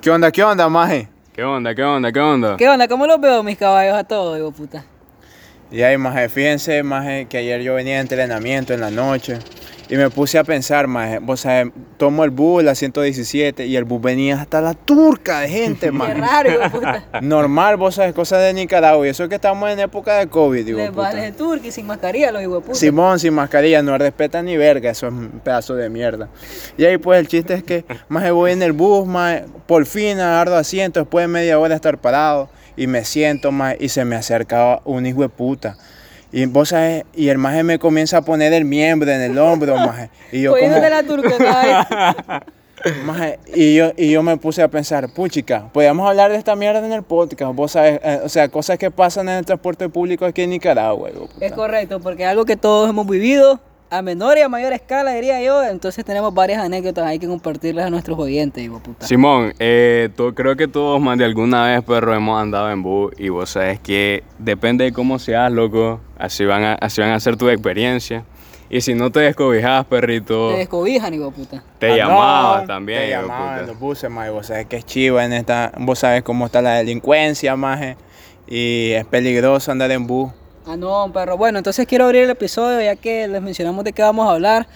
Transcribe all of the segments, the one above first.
¿Qué onda, qué onda, maje? ¿Qué onda, qué onda, qué onda? ¿Qué onda? ¿Cómo los veo mis caballos a todos, digo puta? Y ahí, maje, fíjense, maje, que ayer yo venía de entrenamiento en la noche y me puse a pensar, maje, vos sabés, tomo el bus, la 117, y el bus venía hasta la turca de gente, Qué maje. raro, puta. Normal, vos sabés, cosas de Nicaragua, y eso es que estamos en época de COVID, digo, Les puta. vale de turqui sin mascarilla, los digo puta. Simón sin mascarilla, no respeta ni verga, eso es un pedazo de mierda. Y ahí pues el chiste es que más voy en el bus, más por fin agarro asiento después de media hora de estar parado y me siento más y se me acerca un hijo de puta. Y vos sabés, y el maje me comienza a poner el miembro en el hombro, maje. Y yo como, Poniéndote la turca, ¿sabes? maje, y yo, y yo me puse a pensar, puchica, podríamos hablar de esta mierda en el podcast, vos sabés, eh, o sea, cosas que pasan en el transporte público aquí en Nicaragua. puta. Es correcto, porque es algo que todos hemos vivido a menor y a mayor escala, diría yo. Entonces tenemos varias anécdotas ahí que compartirles a nuestros oyentes, digo puta. Simón, eh, tú- creo que todos más de alguna vez, perro, hemos andado en bus y vos sabes que depende de cómo seas, loco, así van a, así van a ser tu experiencia. Y si no te descobijas, perrito, Te descobijan, digo puta. te Ah, llamaba no, también. Te hijo llamaban en los buses, maje. Vos sabés que es chiva en esta. Vos sabés cómo está la delincuencia, maje. Y es peligroso andar en bus. Ah, no, perro. Bueno, entonces quiero abrir el episodio ya que les mencionamos de qué vamos a hablar.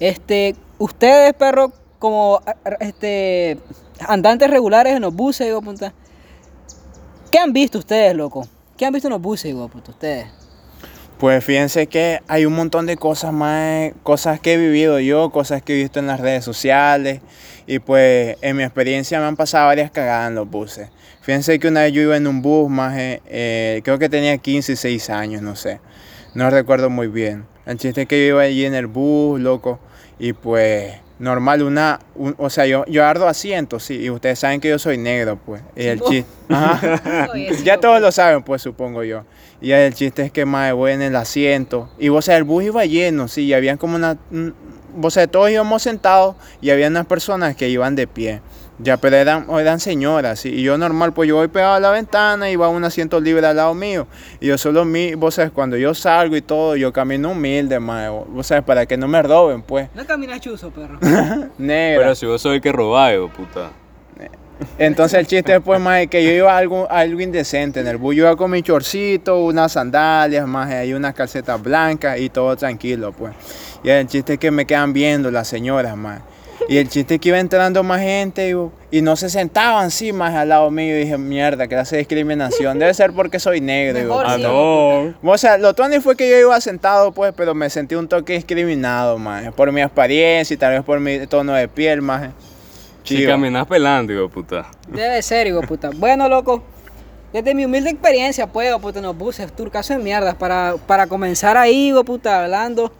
Este, ustedes, perro, como este, andantes regulares en los buses, digo, puta. ¿Qué han visto ustedes, loco? ¿Qué han visto en los buses, digo, puta, ustedes? Pues fíjense que hay un montón de cosas más, cosas que he vivido yo, cosas que he visto en las redes sociales. Y pues en mi experiencia me han pasado varias cagadas en los buses. Fíjense que una vez yo iba en un bus, maje, eh, creo que tenía 15 y 6 años, no sé. No recuerdo muy bien. El chiste es que yo iba allí en el bus, loco. Y pues normal, una, un- o sea, yo, yo ardo asiento, sí. Y ustedes saben que yo soy negro, pues. Y el chiste... Ajá. Ya todos lo saben, pues supongo yo. Y el chiste es que más voy en el asiento. Y vos sabés, el bus iba lleno, sí, y habían como una. Vos sabés, todos íbamos sentados y había unas personas que iban de pie. Ya, pero eran, eran señoras. Y yo normal, pues yo voy pegado a la ventana y va un asiento libre al lado mío. Y yo solo mi, vos sabés, cuando yo salgo y todo, yo camino humilde, más. Vos sabés, para que no me roben, pues. No caminas chuzo, perro. Negra. Pero si vos sos el que de puta. Entonces el chiste después más es que yo iba algo, algo indecente en el bus. Yo iba con mi chorcito, unas sandalias, más ahí unas calcetas blancas y todo tranquilo, pues. Y el chiste es que me quedan viendo las señoras, más. Y el chiste es que iba entrando más gente y, y no se sentaban así más al lado mío. Y dije, mierda, que hace discriminación. Debe ser porque soy negro. digo, Mejor puta. sí. no. O sea, lo tuani fue que yo iba sentado, pues, pero me sentí un toque discriminado, más. Por mi apariencia y tal vez por mi tono de piel, más. Si caminas pelando, hijo de puta. Debe ser, hijo de puta. Bueno, loco, desde mi humilde experiencia, pues, hijo de puta, en los buses, turcaso de mierdas, para, para comenzar ahí, hijo de puta, hablando.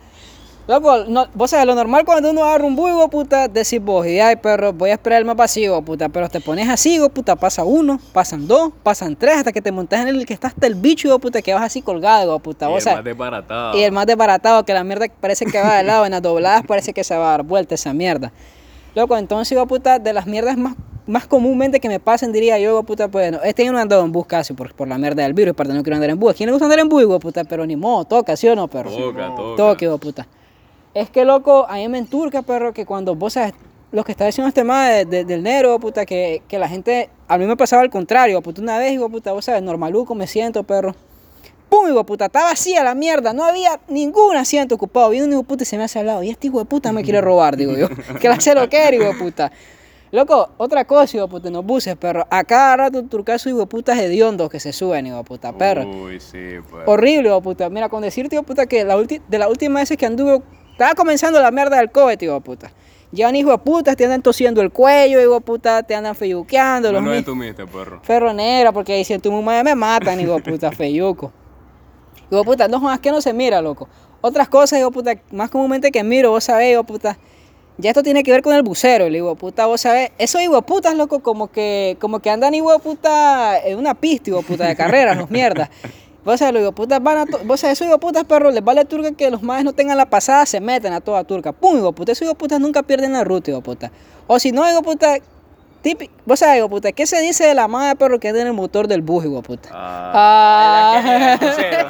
Loco, no, vos sabés, lo normal cuando uno agarra un bus, puta, decir vos, y ay, perro, voy a esperar el más vacío, hijo de puta, pero te pones así, hijo puta, pasa uno, pasan dos, pasan tres, hasta que te montas en el que está hasta el bicho, hijo puta, que vas así colgado, hijo de puta, Y vos el más desbaratado. Y el más desbaratado, que la mierda parece que va de lado, en las dobladas parece que se va a dar vuelta esa mierda. Loco, entonces, hijo de puta, de las mierdas más, más comúnmente que me pasen, diría yo, hijo de puta, pues, no, este año no he andado en bus casi por, por la mierda del virus, perdón, no quiero andar en bus. ¿A quién le gusta andar en bus, hijo de puta? Pero ni modo, toca, ¿sí o no, perro? Toca, toca. De puta. Es que, loco, a mí me enturca, perro, que cuando vos sabes lo que está diciendo este tema de- de- del negro, puta, que, que la gente, a mí me pasaba al contrario, puta, una vez, hijo puta, vos sabes, normaluco me siento, perro. ¡Pum, hijo de puta! Está vacía la mierda. No había ningún asiento ocupado. Viene un hijo de puta y se me hace al lado. Y este hijo de puta me quiere robar, digo yo. Que la que era, hijo de puta. Loco, otra cosa, hijo de puta, en los buses, perro. A cada rato turcaso, hijo de putas hediondos que se suben, hijo de puta, perro. Uy, sí, pues. Horrible, hijo de puta. Mira, con decirte, hijo de puta, que la de las últimas veces que anduve, estaba comenzando la mierda del COVID, hijo de puta. Llevan hijo de putas, te andan tosiendo el cuello, hijo de puta, te andan feyuqueando. No los lo mi- entumiste, perro. Ferro negra, porque si tu mamá me matan, hijo de puta, feyuco. De puta, no más que no se mira, loco. Otras cosas, de puta, más comúnmente que miro, vos sabés, de puta. Ya esto tiene que ver con el bucero, hijo de puta, vos sabés. Esos putas, loco, como que, como que andan hijo de puta en una pista, hijo de puta, de carreras, los mierdas. Vos sabés, los putas van a. Vos sabés, esos putas, perro, les vale turca que los más no tengan la pasada, se meten a toda turca. Pum, hijo de puta, esos putas nunca pierden la ruta, hijo de puta. O si no, hijo de puta, típico, vos sabés, hijo puta, ¿qué se dice de la madre perro que en el motor del bus, hijo puta? Ah, Ah.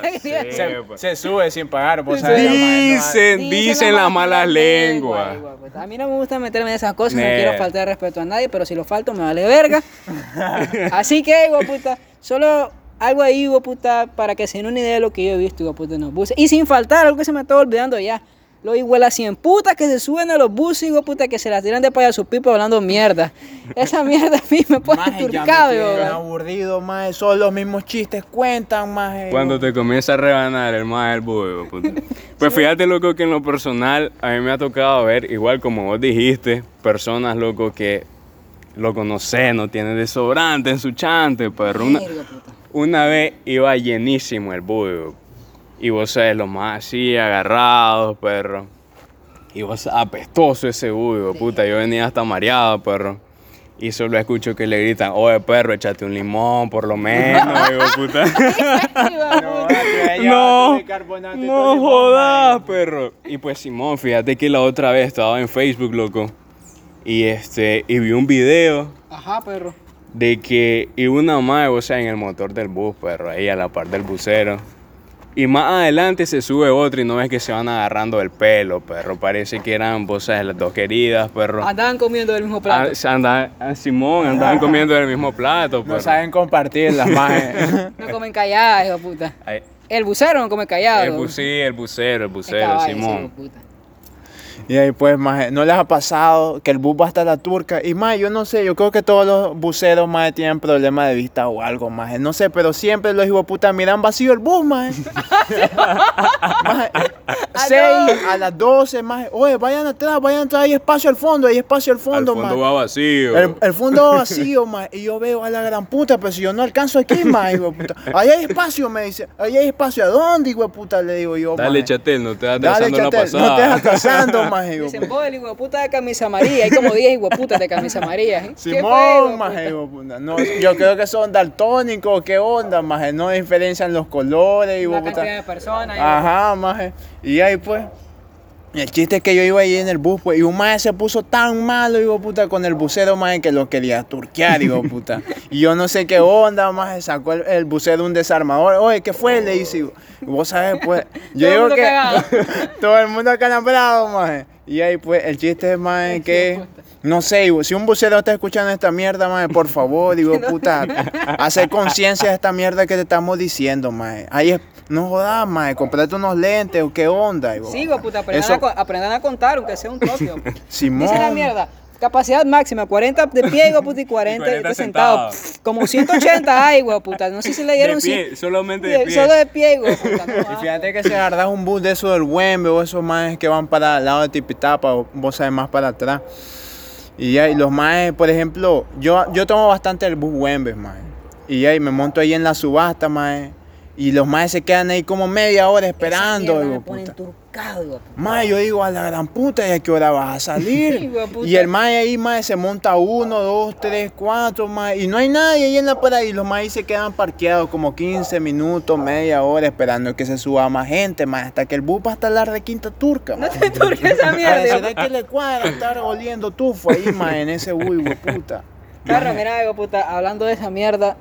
sí, Se, pues. se sube sin pagar. La madre no- Dicen, dicen las malas lenguas. puta. A mí no me gusta meterme en esas cosas, no Ne. quiero faltar respeto a nadie, pero si lo falto me vale verga. Así que, hijo puta, solo algo ahí, hijo puta, para que se den una idea de lo que yo he visto, hijo puta, en los buses. Y sin faltar, algo que se me estaba olvidando ya. Los igualas 100 putas que se suben a los buses, hijo puta, que se las tiran de payaso pipa hablando mierda. Esa mierda a mí me pone turcado, aburrido, más Son los mismos chistes, cuentan, más Cuando te comienza a rebanar el más el búho, puta. Pues fíjate, loco, que en lo personal a mí me ha tocado ver, igual como vos dijiste, personas, loco, que, loco, no sé, no tienen desobrante en su chante, perro. Una, una vez iba llenísimo el búho. Y vos sabes, lo más así, agarrados, perro. Y vos apestoso ese búho, puta. Yo venía hasta mareado, perro. Y solo escucho que le gritan, oye, perro, échate un limón, por lo menos, digo, puta. No, No, jodas, perro. Y pues Simón, fíjate que la otra vez estaba en Facebook, loco. Y este, y vi un video Ajá, perro. de que iba una madre, o sea, en el motor del bus, perro, ahí a la par del bucero. Y más adelante se sube otro y no ves que se van agarrando el pelo, perro. Parece que eran, vos sabes, las dos queridas, perro. Andaban comiendo del mismo Ah, plato. se andaban- ah, Simón, andaban comiendo del mismo plato, perro. No saben compartir las majes. No comen calladas, hijo puta. Ay, El bucero no come callado. el, bu- sí, el bucero, el bucero, caballo, sí, Simón. hijo puta. Y ahí pues, maje, ¿no les ha pasado que el bus va hasta la turca? Y más, yo no sé, yo creo que todos los buceros, más tienen problemas de vista o algo, más No sé, pero siempre los hijos puta miran vacío el bus, más Maje, seis a las 12, más Oye, vayan atrás, vayan atrás, hay espacio al fondo, hay espacio al Al fondo, fondo maje. va vacío. El, el fondo va vacío, más Y yo veo a la gran puta, pero si yo no alcanzo aquí, más hijo puta. Ahí hay espacio, me dice. Ahí hay espacio. ¿A dónde, hijo puta? Le digo yo, Dale, maje. Chatel, no te vas atrasando la pasada. no te estás atrasando, más hijo de Dicen, vos, el puta de camisa amarilla. Hay como 10 hijo de putas de camisa amarilla. ¿eh? ¿Qué fue, hijo Simón, maje, puta? No, yo creo que son daltónicos, ¿qué onda, maje? No diferencian los colores, puta. cantidad de personas. Ajá, maje. Y ahí pues. El chiste es que yo iba ahí en el bus, pues, y un maje se puso tan malo, de puta, con el bucero, maje, que lo quería turquear, de puta. Y yo no sé qué onda, maje, sacó el, el bucero un desarmador. Oye, ¿qué fue? Le dice, y vos sabes, pues, yo Todo el digo mundo que todo el mundo calambrado, maje. Y ahí pues, el chiste es, maje, que... No sé, si un bucero está escuchando esta mierda, maje, por favor, digo, puta, hacer conciencia de esta mierda que te estamos diciendo. Ahí es, no jodas, maje, comprate unos lentes o qué onda, hijo de puta, aprendan, Eso- a, co- aprendan a contar, aunque sea un de puta. Simón. Dice la mierda. Capacidad máxima, 40 de pie, hijo de puta, y 40, 40 de sentado. Como 180 hay, hijo de puta. No sé si le De dieron pie, cien- solamente de- de pie. Solo de pie, hijo de puta. no Y fíjate que si agarras un bus de esos del Wembe o esos maes que van para el lado de Tipitapa o vos sabes más para atrás. Y ya, y los maes, por ejemplo, yo, yo tomo bastante el bus Wembe, maes. Y ya, y me monto ahí en la subasta, maes. Y los maes se quedan ahí como media hora esperando, hijo me de pone puta. puta. Mae, yo digo a la gran puta, ¿y a qué hora vas a salir? Y el mae ahí, mae, se monta uno, dos, tres, cuatro, mae. Y no hay nadie ahí en la parada. Y los maes se quedan parqueados como 15 minutos, media hora, esperando que se suba más gente, mae. Hasta que el bus va hasta la requinta turca, No mae. te turques esa mierda. que le cuadra estar oliendo tufo ahí, mae, en ese bus, puta. Perro, mira, de puta, hablando de esa mierda.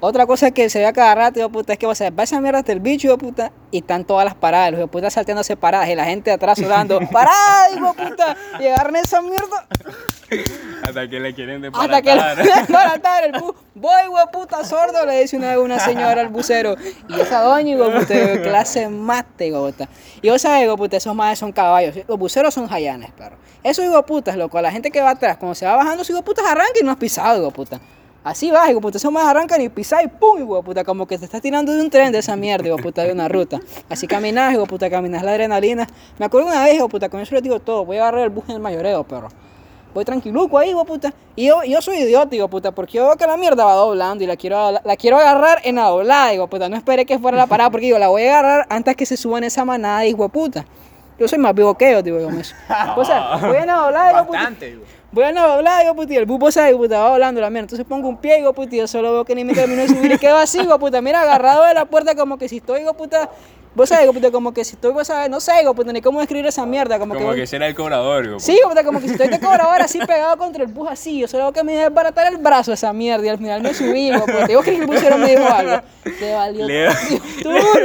Otra cosa que se ve a cada rato, hijo de puta, es que o sea, va esa mierda hasta el bicho, hijo de puta, y están todas las paradas, los puta salteándose paradas, y la gente atrás sudando, ¡parada, hijo puta! Y agarran esa mierda Hasta que le quieren hasta que desbaratar. le desbaratar el bus. Voy, hijo puta, sordo, le dice una vez una señora al bucero. Y esa doña, hijo puta, clase mate, hijo puta. Y vos sabés, hijo puta, esos madres son caballos. Los buceros son jayanes, perro. Esos hijo de putas, loco, a la gente que va atrás, cuando se va bajando, hijo de putas arrancan y no has pisado, hijo puta. Así va, hijo puta, esos más arrancan y pisás y pum, hijo puta, como que te estás tirando de un tren de esa mierda, hijo puta, de una ruta. Así caminás, hijo puta, caminás la adrenalina. Me acuerdo una vez, hijo puta, con eso les digo todo, voy a agarrar el bus en el mayoreo, perro. Voy tranquiluco ahí, puta. Y yo, yo soy idiota, de puta, porque yo veo que la mierda va doblando y la quiero, la, la quiero agarrar en la doblada, de puta. No esperé que fuera la parada, porque digo, la voy a agarrar antes que se suban esa manada, hijo puta. Yo soy más vivo que ellos, digo yo, me O sea, voy en la doblada, de puta. Hijo de puta, y el bupo sabe, puta, va volando la mierda. Entonces pongo un pie, puta, y yo solo veo que ni me termino de subir y quedo así, de puta. Mira, agarrado de la puerta como que si estoy, de puta, Vos sabés, puta, como que si estoy, vos sabés, no sé, puta, ni cómo escribir esa mierda, como, Como que... que será el cobrador, de Sí, puta, como que si estoy de cobrador así pegado contra el bus así, yo solo que me iba a desbaratar el brazo esa mierda y al final me subí, de puta. ¿Y vos crees que el busero me dijo algo? Le valió Le,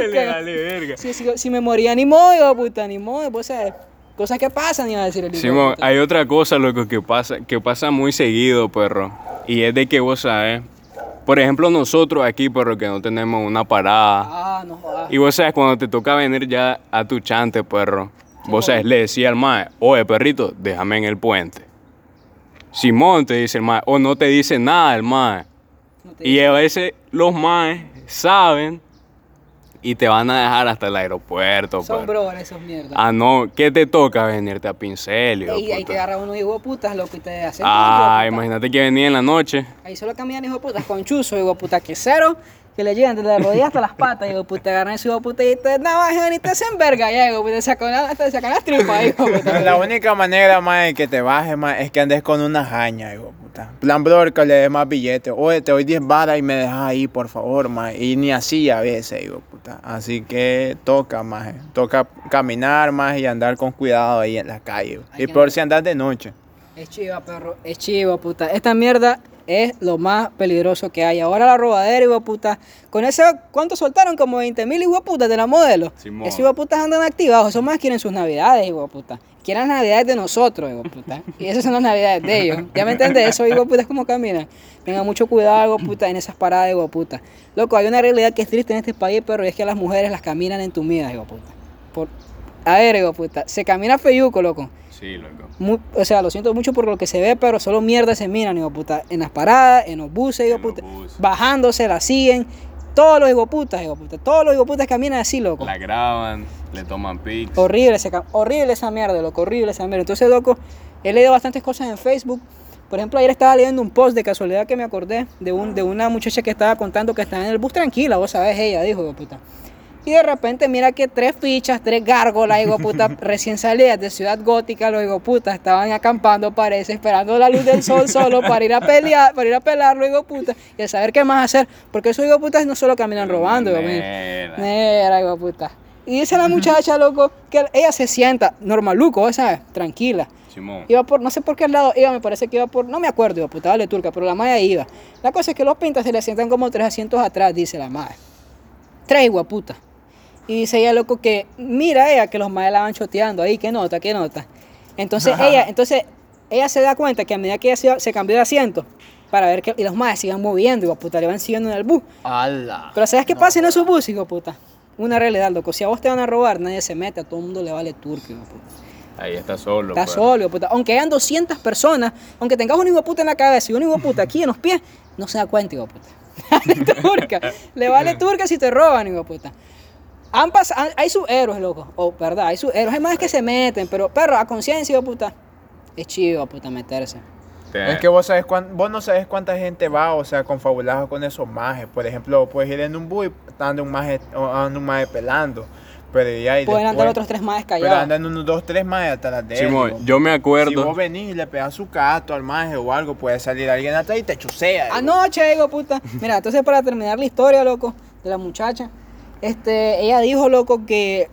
le vale verga. Si, si, si me moría, ni modo, puta, ni modo, vos sabés, cosas que pasan, iba a decir el Simón, hay otra cosa, loco, que pasa, que pasa muy seguido, perro. Y es de que vos sabes. Por ejemplo, nosotros aquí, perro, que no tenemos una parada. Ah, no jodas. Y vos sabes, cuando te toca venir ya a tu chante, perro, vos sabes, le decía al mae, oye, perrito, déjame en el puente. Simón te dice el mae, o no te dice nada el mae. No Y a veces los maes saben y te van a dejar hasta el aeropuerto, Son perro. bro esos mierdas. Ah, no, ¿qué te toca venirte a pincel, hijo de y ahí te agarra uno hijo de putas, loco, y te hace. Ah, imagínate que venía en la noche. Ahí solo caminan hijo de putas con chuzo, hijo de puta, quesero, que le llegan desde las rodillas hasta las patas, de puta, agarran ese hijo de puta y te navajan y te hacen verga, ya, de puta, te sacan, la- sacan las tripas, puta. La única manera, más de que te bajes, más es que andes con una jaña, de puta. Plan, brother, que le dé más billetes. Oye, te doy 10 varas y me dejas ahí, por favor, más. Y ni así a veces, de puta. Así que toca, más. Toca caminar, más y andar con cuidado ahí en la calle. Hay Y andar- si andas de noche. Es chiva, perro, es chiva, puta. Esta mierda es lo más peligroso que hay. Ahora la robadera, hijo puta. Con eso, ¿cuánto soltaron? Como 20 mil hijo de puta de la modelo. Simón. Esos hijo putas andan activados. Esos más quieren sus navidades, hijo puta. Quieren las navidades de nosotros, hijo puta. Y esas son las navidades de ellos. ¿Ya me entiendes? Eso, hijo puta, es como caminan. Tengan mucho cuidado, hijo puta, en esas paradas, hijo puta. Loco, hay una realidad que es triste en este país, pero es que las mujeres las caminan entumidas, hijo puta. Por... A ver, hijo puta. Se camina feyuco, loco. Sí, loco. O sea, lo siento mucho por lo que se ve, pero solo mierda se miran, hijo puta. En las paradas, en los buses, hijo puta. buses. Bajándose, la siguen. Todos los hijo putas, hijo de puta. Todos los hijo putas caminan así, loco. La graban, le toman pics. Horrible, ese horrible esa mierda, loco. Horrible esa mierda. Entonces, loco, he leído bastantes cosas en Facebook. Por ejemplo, ayer estaba leyendo un post de casualidad que me acordé de, un, de una muchacha que estaba contando que estaba en el bus tranquila, vos sabés, ella dijo, hijo puta. Y de repente mira que tres fichas, tres gárgolas, de puta, recién salidas de Ciudad Gótica, los de puta, estaban acampando, parece, esperando la luz del sol solo para ir a pelear, para ir a pelarlo, hijo de puta, y a saber qué más hacer, porque esos de putas no solo caminan robando. Mierda. Mira, de puta. Y dice la muchacha, loco, que ella se sienta normaluco, ¿sabes? Tranquila. Simón. Iba por, no sé por qué lado iba, me parece que iba por, no me acuerdo, de puta, dale turca, pero la madre iba. La cosa es que los pintas se le sientan como tres asientos atrás, dice la madre. Tres, puta. Y dice ella, loco, que mira ella que los madres la van choteando ahí, qué nota, qué nota. Entonces ella, entonces ella se da cuenta que a medida que ella se, se cambió de asiento, para ver que y los madres sigan moviendo, de puta, le van siguiendo en el bus. ¡Hala! Pero ¿sabes qué pasa en esos buses, hijo puta? Una realidad, loco. Si a vos te van a robar, nadie se mete, a todo el mundo le vale turco, hijo puta. Ahí está solo. Está pues. solo, puta. Aunque hayan 200 personas, aunque tengas un hijo puta en la cabeza y un hijo puta aquí en los pies, no se da cuenta, hijo puta. Dale turca. Le vale turca si te roban, hijo puta. Han pas- han- hay sus héroes, loco. O, verdad, hay sus héroes. Hay más que se meten, pero, perro, a conciencia, puta. Es chido, puta, meterse. Te- Es que vos, sabes cuán- vos no sabes cuánta gente va, o sea, confabulado con esos majes. Por ejemplo, puedes ir en un bus y anda un maje, anda un maje pelando. Pero ya y Pueden andar después- otros tres más Pero callados. andan unos dos, tres majes atrás de. Simón, digo. yo me Si acuerdo. vos venís y le pegas su cato al maje o algo, puede salir alguien atrás y te chusea. digo. Anoche, hijo de puta. Mira, entonces para terminar la historia, loco, de la muchacha, este, ella dijo, loco, que,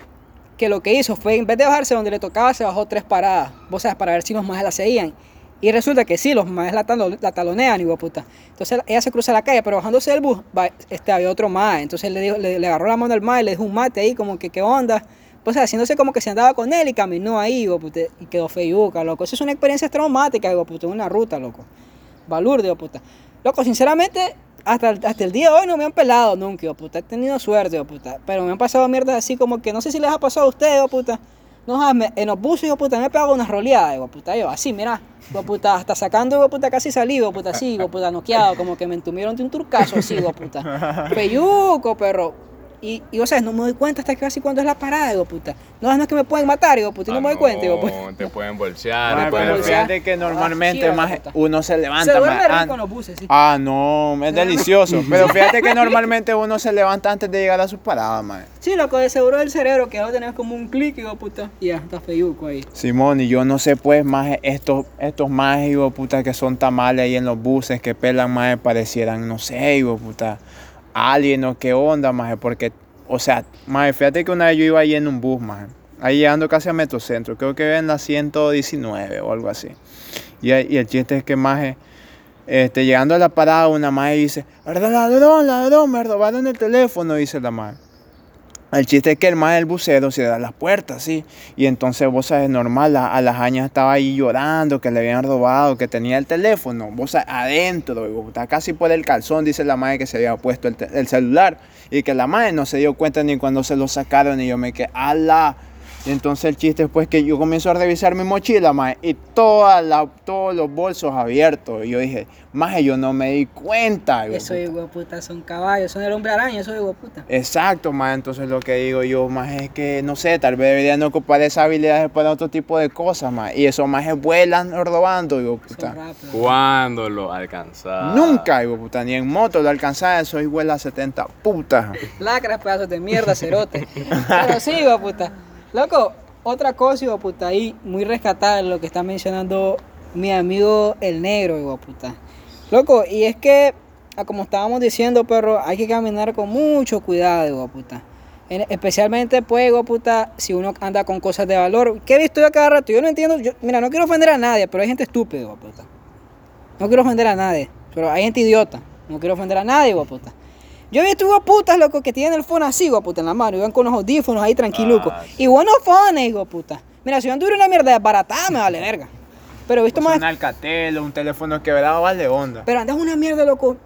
que lo que hizo fue, en vez de bajarse donde le tocaba, se bajó tres paradas. Vos sabes, para ver si los majes la seguían. Y resulta que sí, los majes la, talo- la talonean, hijo puta. Entonces ella se cruza la calle, pero bajándose del bus, va- este, había otro maje. Entonces le, dijo, le, le agarró la mano al maje, le dijo un mate ahí, como que, ¿qué onda? Pues haciéndose como que se andaba con él y caminó ahí, hijo puta, y quedó feyuca, loco. Eso es una experiencia traumática, hijo puta, una ruta, loco. Balurde, hijo puta. Loco, sinceramente, hasta, el- hasta el día de hoy no me han pelado nunca, de puta. He tenido suerte, de puta. Pero me han pasado mierdas así como que no sé si les ha pasado a ustedes, de puta. No, me- en los buses, de puta, me he pegado unas roleadas, de puta. Yo, así, mira, de puta, hasta sacando, de puta, casi salí, de puta, así, de puta, noqueado, como que me entumieron de un turcazo así, de puta. Peyuco, perro. Y, y, o sea, no me doy cuenta hasta casi cuando es la parada, hijo de puta. No, no es que me pueden matar, hijo de puta, y no Ah, me doy cuenta, hijo de puta. no, Te pueden bolsear. Maje, te pueden bolsear. fíjate que normalmente maje, puta. uno se levanta Se maje, rico en los buses, sí. Ah, no, es delicioso. Pero fíjate que normalmente uno se levanta antes de llegar a su parada, maje. Sí, loco, de seguro del cerebro que ahora tenés como un clic, hijo de puta. Y ya, está feyuco ahí. Simón, y yo no sé pues más estos, estos más hijo de puta que son tamales ahí en los buses que pelan más parecieran, no sé, hijo de puta, alien o qué onda más porque o sea, maje, fíjate que una vez yo iba ahí en un bus, maje. Ahí llegando casi a Metrocentro, creo que en la 119 o algo así. Y, y el chiste es que maje, este, llegando a la parada, una maje dice, ¿verdad, ladrón, ladrón, me robaron el teléfono, dice la maje. El chiste es que el más del bucero se da las puertas, ¿sí? Y entonces vos sabes, normal, la- a las añas estaba ahí llorando, que le habían robado, que tenía el teléfono, vos sabes, adentro, está casi por el calzón, dice la madre que se había puesto el celular. Y que la madre no se dio cuenta ni cuando se lo sacaron y yo me quedé, ¡ala! Entonces el chiste es pues que yo comienzo a revisar mi mochila, maje, y toda la, todos los bolsos abiertos. Y yo dije, maje, yo no me di cuenta. Eso, de puta, son caballos, son el hombre araña, eso, hijo de puta. Exacto, más entonces lo que digo yo, más es que, no sé, tal vez deberían ocupar esas habilidades para otro tipo de cosas, más. Y eso más es vuelan robando, digo, Son puta. ¿Cuándo lo alcanzaba? Nunca, digo, puta, ni en moto lo alcanzaba, eso igual a 70 putas. Lacras, pedazos de mierda, cerote. Pero sí, hijo de puta. Loco, otra cosa, hijo puta, ahí muy rescatada lo que está mencionando mi amigo el negro, hijo puta. Loco, y es que, ah, como estábamos diciendo, perro, hay que caminar con mucho cuidado, hijo puta. En- especialmente, pues, hijo puta, si uno anda con cosas de valor. ¿Qué he visto yo a cada rato? Yo no entiendo, yo- mira, no quiero ofender a nadie, pero hay gente estúpida, hijo puta. No quiero ofender a nadie, pero hay gente idiota. No quiero ofender a nadie, hijo puta. Yo he visto hijos de putas, loco, que tienen el phone así, hijo puta, en la mano, y van con los audífonos ahí tranquilucos. Ah, Y buenos phones, hijo puta. Mira, si yo anduviera una mierda desbaratada, me vale verga. Pero he visto Pues más. un Alcatel, un teléfono quebrado, vale onda. Pero andas una mierda, loco,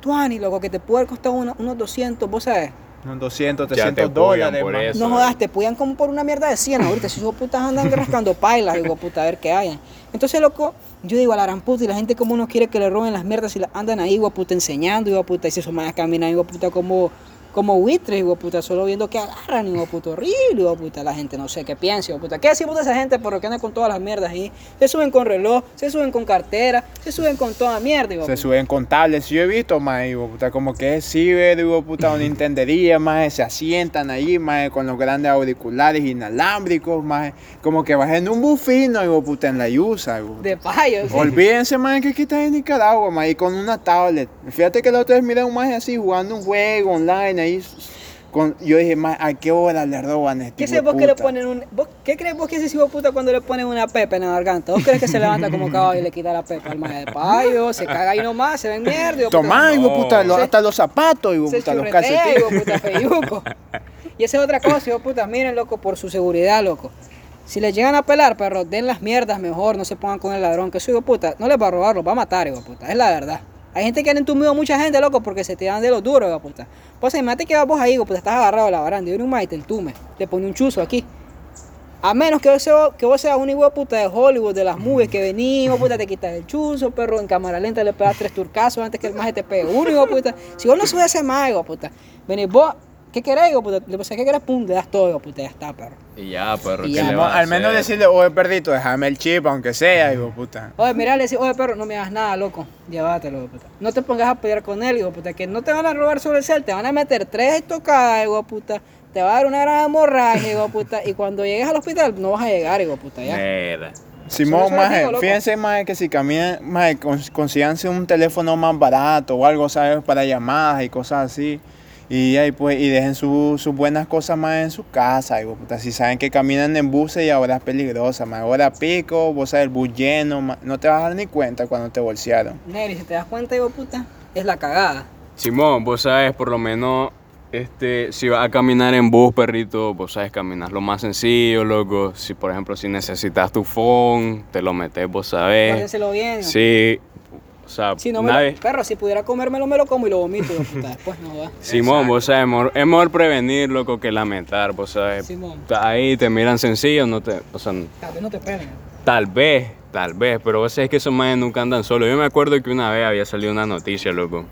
tuani, loco, que te puede costar uno- unos 200, vos sabes. Unos 200, Ya te 300 apoyan dólares, por eso. No jodas, te puyan como por una mierda de 100 ahorita. Si esos putas andan rascando pailas, digo, puta, a ver qué hayan. Entonces, loco, yo digo a la gran y la gente como no quiere que le roben las mierdas y la andan ahí, digo, puta, enseñando, digo, puta, y si esos manes caminan, digo, puta, como, como buitres, puta, solo viendo que agarran, puta, horrible, puta, la gente no sé qué piensa, puta. ¿Qué decir, puta, esa gente por que anda con todas las mierdas ahí? Se suben con reloj, se suben con cartera, se suben con toda mierda, digo, Se suben con tablets. Yo he visto, más, digo, puta, como que es ciber, digo, puta, una intendería, más, se asientan allí, más, con los grandes auriculares inalámbricos, más, como que bajen un bufino, digo, puta, en la yusa, digo. De payo, sí. Olvídense, más, que aquí en Nicaragua, más, y con una tablet. Fíjate que la otra vez miré un más así, jugando un juego online ahí. Con, yo dije, más, ¿a qué hora le roban este ¿Qué hijo sé de vos que le puta? ponen un... vos- ¿Qué crees vos que ese hijo puta cuando le ponen una pepa en la garganta? ¿Vos crees que se levanta como caballo y le quita la pepa al maje de payo? Se caga ahí nomás, se ven mierda. Tomá, hijo puta, lo- hasta los zapatos, hijo puta, los calcetines. hijo de puta, feyuco. Y esa es otra cosa, hijo puta. Miren, loco, por su seguridad, loco. Si le llegan a pelar, perro, den las mierdas mejor, no se pongan con el ladrón, que eso, hijo puta, no les va a robar, los va a matar, hijo puta. Es la verdad. Hay gente que han entumido a mucha gente, loco, porque se te dan de los duros, de puta. Pues imagínate que vas vos ahí, de puta, estás agarrado a la baranda y viene un maíz, te entume, te pone un chuzo aquí. A menos que vos, seas, que vos seas un hijo puta de Hollywood, de las movies que venimos, puta, te quitas el chuzo, perro, en cámara lenta le pegas tres turcazos antes que el maje te pegue uno, hijo puta. Si vos no subes ese maje, puta, venís vos, ¿qué querés, hijo puta? Le pasa, ¿qué querés? Pum, le das todo, hijo puta, ya está, perro. Y ya, perro, Y ¿qué ya, le Al vas a al menos hacer? decirle, oye, perdito, déjame el chip, aunque sea, hijo puta. Oye, mira, le decís, oye, perro, no me hagas nada, loco, llévatelo, hijo puta. No te pongas a pelear con él, hijo puta, que no te van a robar sobre el cel, te van a meter tres tocadas, hijo puta. Te va a dar una gran hemorragia, hijo puta. Y cuando llegues al hospital, no vas a llegar, hijo puta, ya. Mierda. Simón, maje, digo, fíjense, maje, que si caminan, maje, cons- consíganse un teléfono más barato o algo, ¿sabes? Para llamadas y cosas así. Y ahí pues, y dejen su- sus buenas cosas más en su casa, digo, puta. Si saben que caminan en buses y ahora es peligrosa, más ahora pico, vos sabes, el bus lleno, ma- no te vas a dar ni cuenta cuando te bolsearon. Neri, si te das cuenta, hijo puta, es la cagada. Simón, vos sabes, por lo menos, este, si vas a caminar en bus, perrito, vos sabes caminar lo más sencillo, loco. Si, por ejemplo, si necesitas tu phone, te lo metes, vos sabes. Guárdenselo bien. Sí, o sea, Si no me nadie- lo, perro, si pudiera comérmelo, me lo como y lo vomito, puta. Después no va. Simón, vos sabes, mejor- es mejor prevenir, loco, que lamentar, vos sabes. Simón. Ahí te miran sencillo, no te, o sea, Tal vez no te peguen. Tal vez, tal vez, pero vos sabés que esos manes nunca andan solos. Yo me acuerdo que una vez había salido una noticia, loco,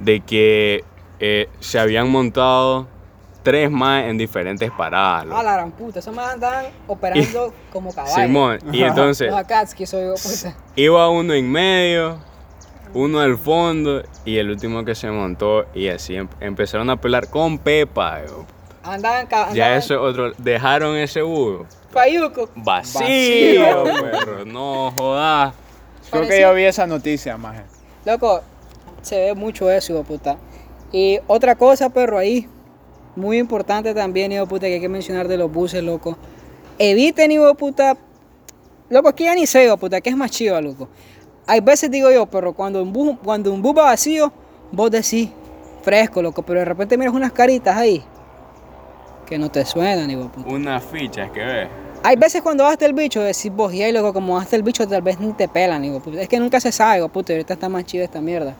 de que eh, se habían montado tres más en diferentes paradas, Ah, la gran puta. Esos más andan operando como caballos. Simón, y entonces Los Akatsuki, soy hijo de puta. iba uno en medio, uno al fondo y el último que se montó y así em- empezaron a pelar con Pepa. yo. Andaban ca- Ya andaban eso es otro, dejaron ese bus Payuco. vacío, perro, no jodas. Creo que yo vi esa noticia, maje. Loco, se ve mucho eso, puta. Y otra cosa, perro, ahí. Muy importante también, hijo puta, que hay que mencionar de los buses, loco. Eviten, hijo puta. Loco, aquí ya ni sé, hijo puta, que es más chido, loco. Hay veces digo yo, pero cuando un bus, cuando un bus va vacío, vos decís, fresco, loco, pero de repente miras unas caritas ahí que no te suenan, hijo puta. Unas fichas que ves. Hay veces cuando vas hasta el bicho, decís vos, y ahí loco, como hasta el bicho, tal vez ni te pelan, hijo puta. Es que nunca se sabe, hijo puta, y ahorita está más chido esta mierda.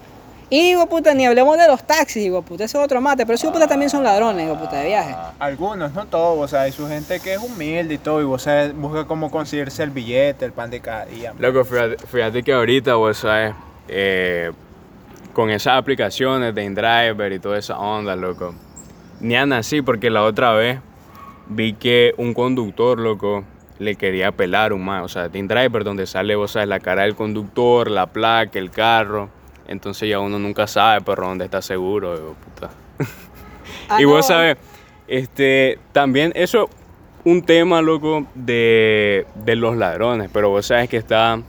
Y, hijo de puta, ni hablemos de los taxis, de puta, eso es otro mate, pero esos puta también son ladrones, de puta, de viaje. Algunos, no todos, o sea, hay su gente que es humilde y todo, y vos sabes, busca cómo conseguirse el billete, el pan de cada día. Loco, fíjate, fíjate que ahorita, vos sabes, eh, con esas aplicaciones de InDriver y toda esa onda, loco, ni así, porque la otra vez vi que un conductor, loco, le quería pelar un más, o sea, de InDriver, donde sale, vos sabes, la cara del conductor, la placa, el carro, entonces ya uno nunca sabe, pero dónde está seguro, digo, puta. Ah, y no. vos sabes, este, también eso, un tema, loco, de, de los ladrones, pero vos sabes que está,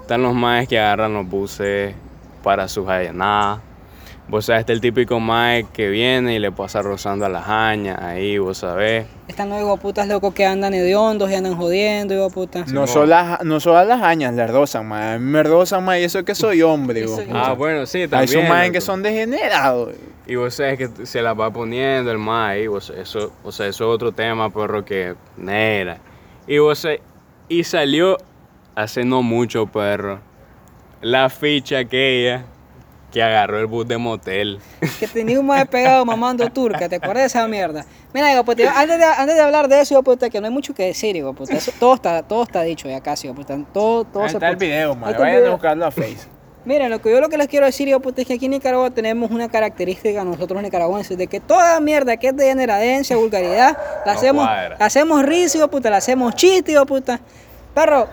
están los maes que agarran los buses para sus allanadas. Vos sabes, está el típico mae que viene y le pasa rozando a las hañas, ahí, vos sabés. Están los hijo de putas locos que andan hediondos y andan jodiendo, puta. No son las, no son las añas, le ardozan, man. A mí me man, y eso que soy hombre, Eso. Ah, bueno, sí, Hay también. sus maes loco. que son degenerados. Y vos sabés que se la va poniendo el mae ahí, vos, eso, o sea, eso es otro tema, perro, que nera. Y vos sabés, y salió hace no mucho, perro, la ficha aquella que agarró el bus de motel. Que tenía un más pegado mamando turca, ¿te acuerdas de esa mierda? Mira, de puta, antes de, antes de hablar de eso, de puta, que no hay mucho que decir, de puta. Eso- todo, está, todo está dicho ya casi, de puta. Todo, todo Ahí se está el puede- video, man. Vayan a buscarlo a Face. Miren, lo que yo lo que les quiero decir, de puta, es que aquí en Nicaragua tenemos una característica nosotros nicaragüenses de que toda mierda que es de generadencia, vulgaridad, la No hacemos, la hacemos risa, de puta, la hacemos chiste, de puta. Perro,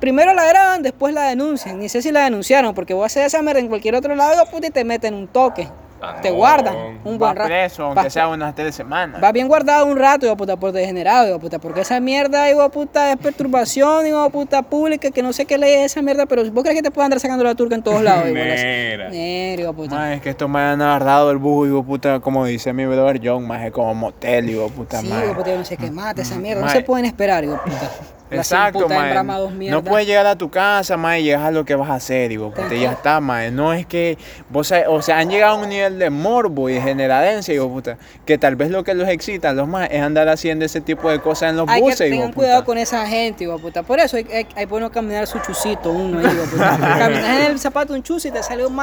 primero la graban, después la denuncian. Ni sé si la denunciaron, porque vos haces esa mierda en cualquier otro lado, puta, y te meten un toque. Ah, te no. guardan un buen rato. preso, Va- aunque sea unas tres semanas. Va bien guardado un rato, de puta, por degenerado, hijo de puta, porque esa mierda, hijo de puta, es perturbación, hijo de puta, pública, que no sé qué ley es esa mierda, pero vos crees que te pueden andar sacando la turca en todos lados? Mira. Nero, hijo de puta. Man, es que estos me han agarrado el bus, digo, puta, como dice mi brother John, más es como motel, digo, puta, Sí, de puta, yo no sé qué mate esa mierda, no se pueden esperar, hijo de puta. Exacto, No puedes llegar a tu casa, man, y llegas a lo que vas a hacer, digo, puta, y ya está, man. No es que, vos, o sea, han llegado a un nivel de morbo y de generadencia, digo, puta, que tal vez lo que los excita a los más es andar haciendo ese tipo de cosas en los Hay que buses, digo, cuidado puta. con esa gente, puta. Por eso hay, hay, hay bueno caminar su chusito uno puta. Caminas en el zapato un chus y te sale un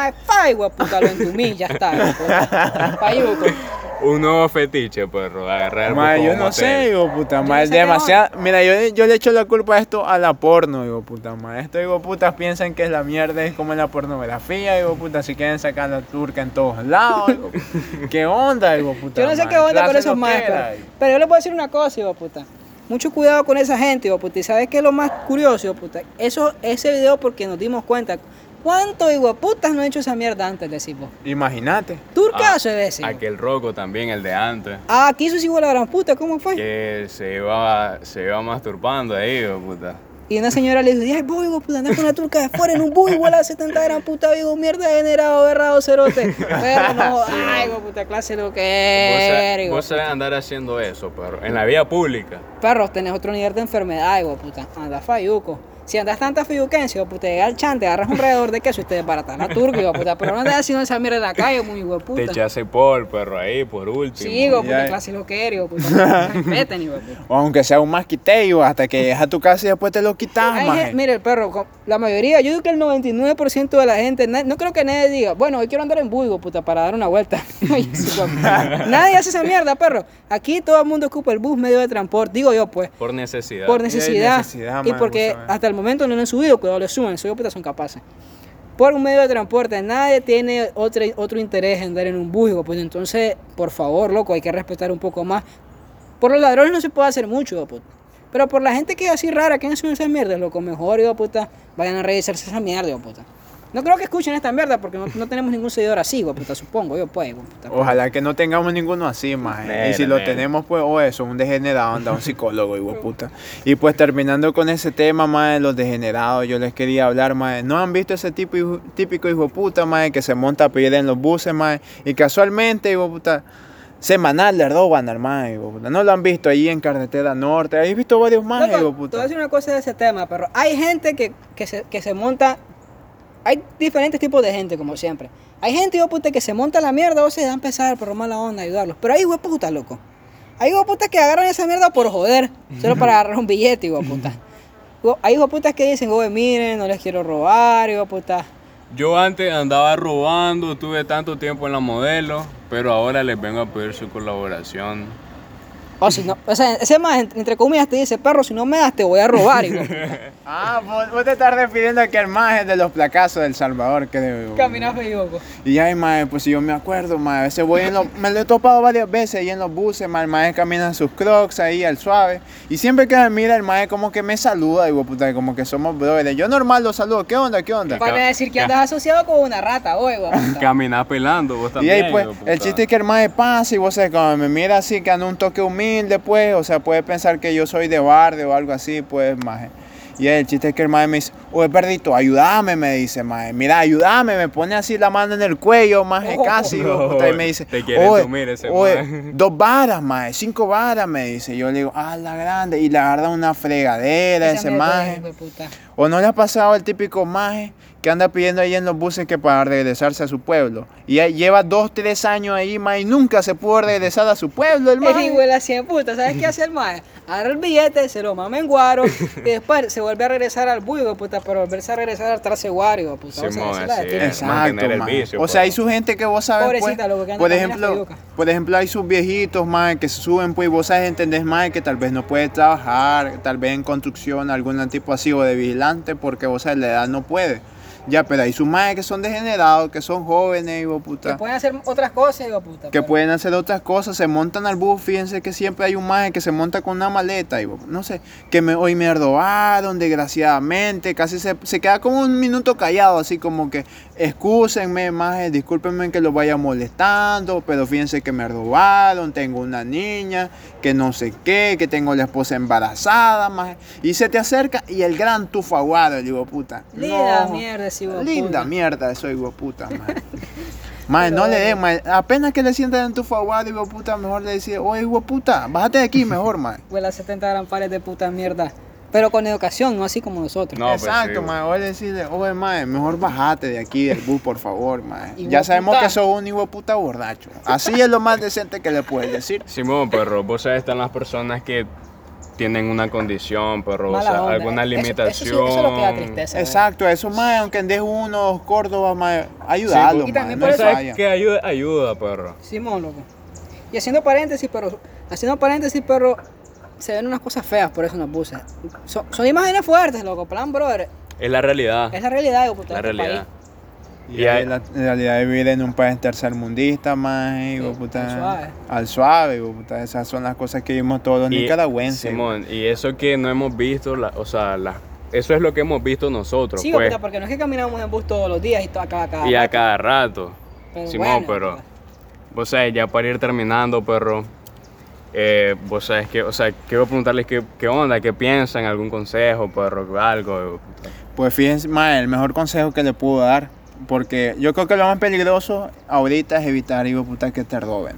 hijo de puta, lo entumí, ya está. Un nuevo fetiche, perro, agarrar el bus Ma, como yo no sé, digo, puta, demasiado. Mira, yo, yo le echo la culpa esto a la porno, digo, puta, ma. Esto, digo, putas, piensan que es la mierda, es como la pornografía, digo, puta, si quieren sacar la turca en todos lados, digo, ¿qué onda, digo, puta? Yo no sé qué onda con esos más, pero, yo les puedo decir una cosa, hijo de puta. Mucho cuidado con esa gente, de puta. ¿Y sabes qué es lo más curioso, hijo de puta? Eso, ese video porque nos dimos cuenta. ¿Cuántos hijo de putas no han hecho esa mierda antes, decimos? Imagínate. Turcaso de veces. hijo. Aquel roco también, el de antes. Ah, aquí sí fue la gran puta, ¿cómo fue? Que se iba, se iba masturbando ahí, hijo puta. Y una señora le dijo, ay, vos, hijo puta, andás con una turca de fuera en un bus, igual a 70 gran puta, digo, mierda generado, berrado, cerote. Pero no, ay, hijo puta, clase lo que es, Vos sabés andar haciendo eso, perro. En la vía pública. Perros, tenés otro nivel de enfermedad, hijo puta. Anda fayuco. Si andas tanta de puta, llega al chante, agarras un rallador de queso y te desbaratas la turca, puta. Pero no andas haciendo esa mierda en la calle, muy hijo de Te puta. echaste por, perro, ahí, por último. Sí, hijo puta, clase lo que eres, hijo de puta. Respeten, hijo puta. O aunque sea un masquiteo, hasta que llegas a tu casa y después te lo quitas, mire, el perro, la mayoría, yo digo que el 99% de la gente, no creo que nadie diga, bueno, hoy quiero andar en Buigo, puta, para dar una vuelta. Nadie hace esa mierda, perro. Aquí todo el mundo ocupa el bus medio de transporte, digo yo, pues. Por necesidad. Por necesidad. necesidad, y man, porque hasta el momento no lo han subido, cuidado, lo suben, esos putas son capaces. Por un medio de transporte, nadie tiene otro, otro interés en andar en un bus, pues entonces, por favor, loco, hay que respetar un poco más. Por los ladrones no se puede hacer mucho, puta. Pero por la gente que es así rara, que hacen esas mierdas, loco, mejor, hijo, puta, vayan a revisarse esa mierda, puta. No creo que escuchen esta mierda porque no, no tenemos ningún seguidor así, hijo, puta, supongo, yo pues, puta. Ojalá que no tengamos ninguno así. Nena, y si lo tenemos, pues, o eso, un degenerado, anda un psicólogo, hijo de puta. Y pues terminando con ese tema, más de los degenerados, yo les quería hablar, más ¿No han visto ese tipo, hijo- típico hijo puta, más que se monta a pedir en los buses, más Y casualmente, hijo puta, semanal de puta. No lo han visto ahí en Carretera Norte. ¿Habéis visto varios hijo de te voy a decir una cosa de ese tema, pero hay gente que, que, se, que se monta. Hay diferentes tipos de gente, como siempre. Hay gente, de puta, que se monta la mierda o se da a empezar por mala onda, ayudarlos. Pero hay de puta, loco. Hay hijo de puta que agarran esa mierda por joder, solo para agarrar un billete, de puta. Hay de putas que dicen, oye, miren, no les quiero robar, de puta. Yo antes andaba robando, tuve tanto tiempo en la modelo, pero ahora les vengo a pedir su colaboración. O si no, o sea, ese más, entre, entre comillas, te dice, perro, si no me das, te voy a robar, hijo. Ah, vos, vos te estás refiriendo a que el maje de los placazos del Salvador. Que de- Caminas feo, loco. Y ay, mae, pues si yo me acuerdo, mae, a veces voy en los, me lo he topado varias veces ahí en los buses, mae, el mae camina en sus crocs ahí al suave. Y siempre que me mira el mae como que me saluda, digo, puta, como que somos brothers. Yo normal lo saludo, ¿qué onda, qué onda? Van a decir que andas asociado con una rata, oye. Caminás pelando, vos Y también. ahí pues, el chiste es que el mae pasa y vos cuando me mira así, que anda un toque humilde, pues, o sea, puede pensar que yo soy de barrio o algo así, pues, maje. Y el chiste es que el mae me dice, oye, perdito, ayúdame, me dice, mae. Mira, ayúdame, me pone así la mano en el cuello, maje, Oh. casi, y me dice, Te quiere oye, ese oye, mae". dos varas, mae, cinco varas, me dice. Yo le digo, ah, la grande, y le agarra una fregadera ese maje. ¿O no le ha pasado el típico maje que anda pidiendo ahí en los buses que para regresarse a su pueblo? Y lleva dos, tres años ahí, maje, y nunca se pudo regresar a su pueblo, el El maje. hijo de puta, ¿sabes qué hace el mae? Agarra el billete, se lo mama en guaro y después se vuelve a regresar al buigo, puta, pero volverse a regresar al trace guaro, puta. o sea, es la así ti. es. Exacto, el vicio, O sea, hay pues. su gente que vos sabes, pues, Pobrecita, loco, que anda por ejemplo, por ejemplo, hay sus viejitos, maje, que se suben, pues, y vos sabes, entendés, maje, que tal vez no puede trabajar, tal vez en construcción, algún tipo así, o de vigilante, porque vos sabes, la edad no puede. Ya, pero hay sus majes que son degenerados, que son jóvenes, hijo de Que puta. pueden hacer otras cosas, hijo puta. que pero- pueden hacer otras cosas, se montan al bus, fíjense que siempre hay un maje que se monta con una maleta, y no sé, que me, hoy me robaron, desgraciadamente, casi se, se queda como un minuto callado, así como que, excúsenme, maje, discúlpenme que los vaya molestando, pero fíjense que me robaron, tengo una niña, que no sé qué, que tengo la esposa embarazada, maje, y se te acerca, y el gran tufaguado, digo, puta. Linda no, mierda, hijo de Linda puta. mierda, soy hijo puta, maje. Mae, no le mae. Apenas que le sientan en tu faguado, hijo puta, mejor le decía, oye, hijo puta, bájate de aquí mejor, mae. Huele a 70 gran pares de puta mierda. Pero con educación, no así como nosotros. No, pues Exacto, sí, mae. Decirle, oye, mae, mejor bájate de aquí del bus, por favor, mae. Ya sabemos puta. que sos un hijo puta borracho. Así es lo más decente que le puedes decir. Simón, perro, vos sabes, están las personas que tienen una condición, perro, o sea, onda. alguna Eso- eso sí- limitación. Eso, es lo que da tristeza. Exacto, eso, mae, aunque andes uno, dos Córdoba, mae, ayudarlo, y mae, también no por ¿No eso- sabes falla. que ayuda, ayuda, perro? Simón, loco. Y haciendo paréntesis, pero haciendo paréntesis, pero se ven unas cosas feas por eso en los buses. Son, son imágenes fuertes, loco. Plan, brother. Es la realidad. Es la realidad, de puta, la este realidad. país. Y Y hay- la realidad de vivir en un país tercermundista, más, Sí, puta. al suave. Al suave, hijo de puta. Esas son las cosas que vimos todos los Y- nicaragüenses. Simón, y eso que no hemos visto, la- o sea, la- eso es lo que hemos visto nosotros, Sí, pues. puta, porque no es que caminamos en bus todos los días y todo a cada, cada y a rato. cada rato. Pero Simón, bueno, pero, puta. vos sabes, ya para ir terminando, perro, eh, vos sabes que, o sea, quiero preguntarles qué, qué onda, qué piensan, algún consejo, perro, algo. Pues fíjense, mae, el mejor consejo que le puedo dar. Porque yo creo que lo más peligroso ahorita es evitar, hijo puta, que te roben.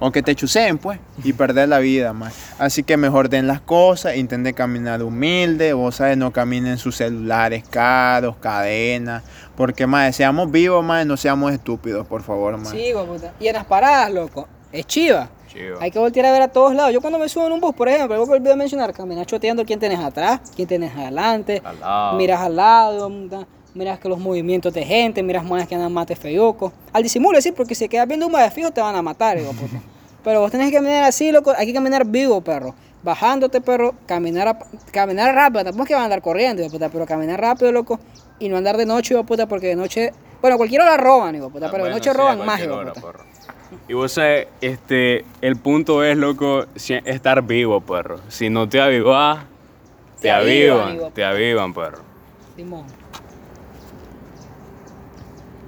O que te chuceen, pues, y perder la vida, mae. Así que mejor den las cosas, intenten caminar humilde, vos sabes, no caminen sus celulares caros, cadenas. Porque, mae, seamos vivos, mae, no seamos estúpidos, por favor, mae. Sí, hijo puta. Y en las paradas, loco. Es chiva. Chido. Hay que voltear a ver a todos lados. Yo cuando me subo en un bus, por ejemplo, algo que olvidé mencionar, caminar choteando quién tenés atrás, quién tenés adelante, Al lado. miras al lado, miras que los movimientos de gente, miras manes que andan mate feyocos. Al disimulo, sí, porque si quedas viendo un de fijo te van a matar, hijo de puta. Pero vos tenés que caminar así, loco, hay que caminar vivo, perro. Bajándote, perro, caminar, a- caminar rápido, tampoco es que van a andar corriendo, de puta, pero caminar rápido, loco, y no andar de noche, de puta, porque de noche, bueno, cualquier hora roban, de puta, Ah, pero de noche sí, roban más, hora, puta. Y vos sabes, este, el punto es, loco, estar vivo, perro. Si no te avivas, te, Te avivan, te avivan, perro. Simón.